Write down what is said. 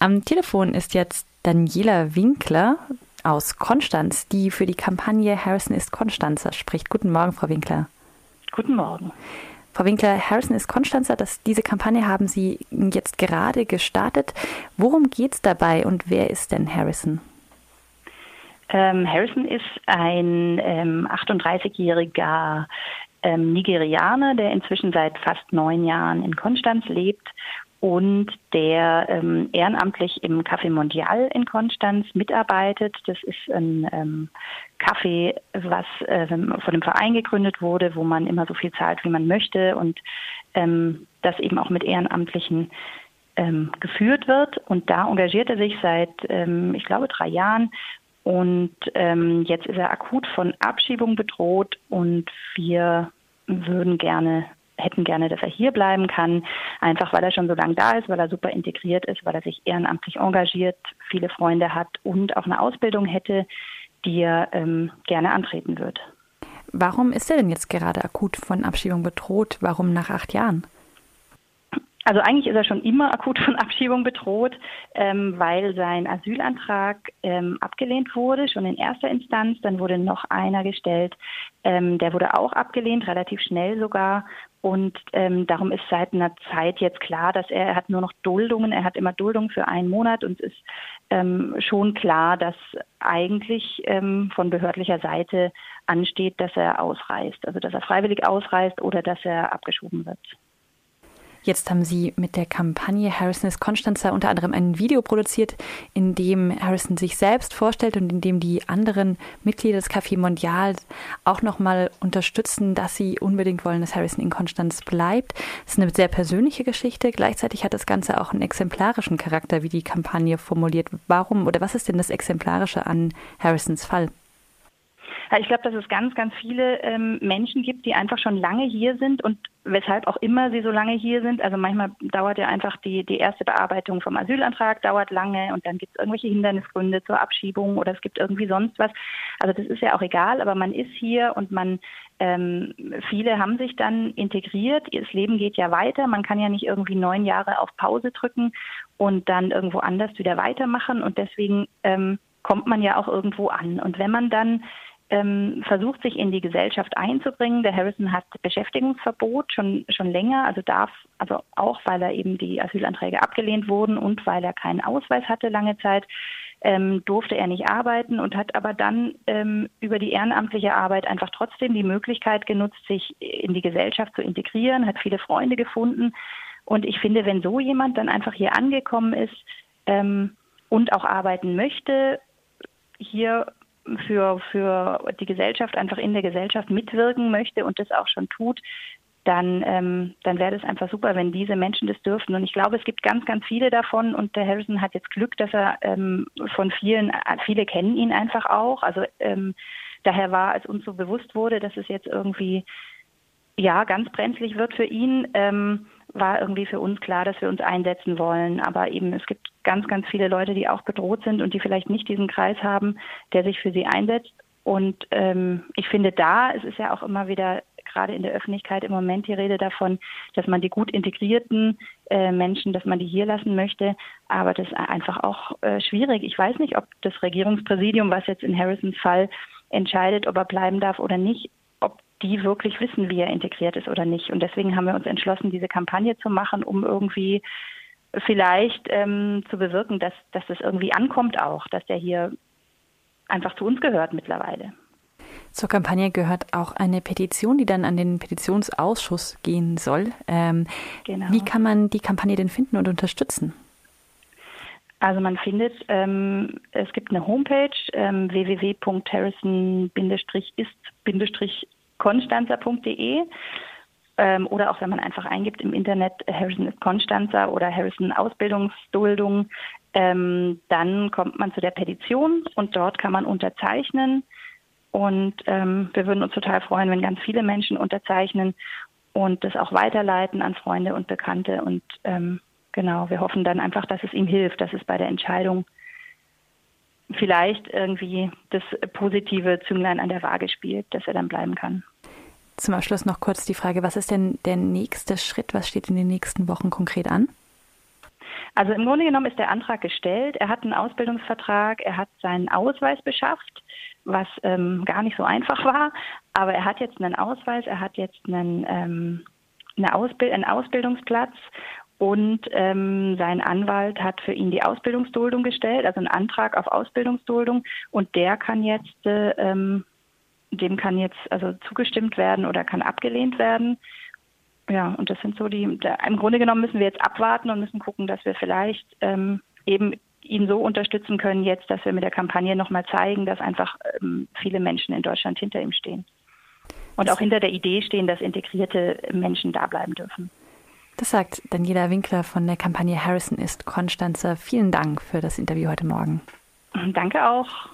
Am Telefon ist jetzt Daniela Winkler aus Konstanz, die für die Kampagne Harrison ist Konstanzer spricht. Guten Morgen, Frau Winkler. Guten Morgen. Frau Winkler, Harrison ist Konstanzer. Das, diese Kampagne haben Sie jetzt gerade gestartet. Worum geht es dabei und wer ist denn Harrison? Ähm, Harrison ist ein ähm, 38-jähriger ähm, Nigerianer, der inzwischen seit fast neun Jahren in Konstanz lebt und der ähm, ehrenamtlich im Café Mondial in Konstanz mitarbeitet. Das ist ein ähm, Café, was äh, von einem Verein gegründet wurde, wo man immer so viel zahlt, wie man möchte und ähm, das eben auch mit Ehrenamtlichen ähm, geführt wird. Und da engagiert er sich seit, ähm, ich glaube, drei Jahren. Und ähm, jetzt ist er akut von Abschiebung bedroht und wir würden gerne hätten gerne, dass er hier bleiben kann, einfach weil er schon so lange da ist, weil er super integriert ist, weil er sich ehrenamtlich engagiert, viele Freunde hat und auch eine Ausbildung hätte, die er ähm, gerne antreten wird. Warum ist er denn jetzt gerade akut von Abschiebung bedroht? Warum nach acht Jahren? Also eigentlich ist er schon immer akut von Abschiebung bedroht, ähm, weil sein Asylantrag ähm, abgelehnt wurde, schon in erster Instanz. Dann wurde noch einer gestellt, ähm, der wurde auch abgelehnt, relativ schnell sogar. Und ähm, darum ist seit einer Zeit jetzt klar, dass er, er hat nur noch Duldungen, er hat immer Duldungen für einen Monat und es ist ähm, schon klar, dass eigentlich ähm, von behördlicher Seite ansteht, dass er ausreist, also dass er freiwillig ausreist oder dass er abgeschoben wird. Jetzt haben Sie mit der Kampagne Harrison ist Konstanzer unter anderem ein Video produziert, in dem Harrison sich selbst vorstellt und in dem die anderen Mitglieder des Café Mondial auch nochmal unterstützen, dass sie unbedingt wollen, dass Harrison in Konstanz bleibt. Das ist eine sehr persönliche Geschichte. Gleichzeitig hat das Ganze auch einen exemplarischen Charakter, wie die Kampagne formuliert. Warum oder was ist denn das Exemplarische an Harrisons Fall? Ich glaube, dass es ganz, ganz viele ähm, Menschen gibt, die einfach schon lange hier sind und weshalb auch immer sie so lange hier sind. Also manchmal dauert ja einfach die, die erste Bearbeitung vom Asylantrag, dauert lange und dann gibt es irgendwelche Hindernisgründe zur Abschiebung oder es gibt irgendwie sonst was. Also das ist ja auch egal, aber man ist hier und man ähm, viele haben sich dann integriert. Das Leben geht ja weiter. Man kann ja nicht irgendwie neun Jahre auf Pause drücken und dann irgendwo anders wieder weitermachen. Und deswegen ähm, kommt man ja auch irgendwo an. Und wenn man dann ähm, versucht, sich in die Gesellschaft einzubringen. Der Harrison hat Beschäftigungsverbot schon, schon länger, also darf, also auch weil er eben die Asylanträge abgelehnt wurden und weil er keinen Ausweis hatte lange Zeit, ähm, durfte er nicht arbeiten und hat aber dann ähm, über die ehrenamtliche Arbeit einfach trotzdem die Möglichkeit genutzt, sich in die Gesellschaft zu integrieren, hat viele Freunde gefunden. Und ich finde, wenn so jemand dann einfach hier angekommen ist ähm, und auch arbeiten möchte, hier für, für die Gesellschaft einfach in der Gesellschaft mitwirken möchte und das auch schon tut, dann, ähm, dann wäre das einfach super, wenn diese Menschen das dürften. Und ich glaube, es gibt ganz, ganz viele davon und der Harrison hat jetzt Glück, dass er ähm, von vielen, viele kennen ihn einfach auch. Also ähm, daher war, als uns so bewusst wurde, dass es jetzt irgendwie ja ganz brenzlig wird für ihn, ähm, war irgendwie für uns klar, dass wir uns einsetzen wollen. Aber eben es gibt ganz, ganz viele Leute, die auch bedroht sind und die vielleicht nicht diesen Kreis haben, der sich für sie einsetzt. Und ähm, ich finde da, es ist ja auch immer wieder gerade in der Öffentlichkeit im Moment die Rede davon, dass man die gut integrierten äh, Menschen, dass man die hier lassen möchte. Aber das ist einfach auch äh, schwierig. Ich weiß nicht, ob das Regierungspräsidium, was jetzt in Harrisons Fall entscheidet, ob er bleiben darf oder nicht, die wirklich wissen, wie er integriert ist oder nicht. Und deswegen haben wir uns entschlossen, diese Kampagne zu machen, um irgendwie vielleicht ähm, zu bewirken, dass, dass das irgendwie ankommt auch, dass der hier einfach zu uns gehört mittlerweile. Zur Kampagne gehört auch eine Petition, die dann an den Petitionsausschuss gehen soll. Ähm, genau. Wie kann man die Kampagne denn finden und unterstützen? Also man findet, ähm, es gibt eine Homepage ähm, www.harrison-ist- konstanzer.de ähm, oder auch wenn man einfach eingibt im Internet Harrison ist Konstanzer oder Harrison Ausbildungsduldung, ähm, dann kommt man zu der Petition und dort kann man unterzeichnen. Und ähm, wir würden uns total freuen, wenn ganz viele Menschen unterzeichnen und das auch weiterleiten an Freunde und Bekannte. Und ähm, genau, wir hoffen dann einfach, dass es ihm hilft, dass es bei der Entscheidung vielleicht irgendwie das positive Zünglein an der Waage spielt, dass er dann bleiben kann. Zum Abschluss noch kurz die Frage, was ist denn der nächste Schritt? Was steht in den nächsten Wochen konkret an? Also im Grunde genommen ist der Antrag gestellt. Er hat einen Ausbildungsvertrag, er hat seinen Ausweis beschafft, was ähm, gar nicht so einfach war. Aber er hat jetzt einen Ausweis, er hat jetzt einen, ähm, eine Ausbild einen Ausbildungsplatz und ähm, sein Anwalt hat für ihn die Ausbildungsduldung gestellt, also einen Antrag auf Ausbildungsduldung. Und der kann jetzt, äh, ähm, dem kann jetzt also zugestimmt werden oder kann abgelehnt werden. Ja, und das sind so die, da, im Grunde genommen müssen wir jetzt abwarten und müssen gucken, dass wir vielleicht ähm, eben ihn so unterstützen können jetzt, dass wir mit der Kampagne nochmal zeigen, dass einfach ähm, viele Menschen in Deutschland hinter ihm stehen. Und auch hinter der Idee stehen, dass integrierte Menschen da bleiben dürfen. Das sagt Daniela Winkler von der Kampagne Harrison ist Konstanze. Vielen Dank für das Interview heute Morgen. Danke auch.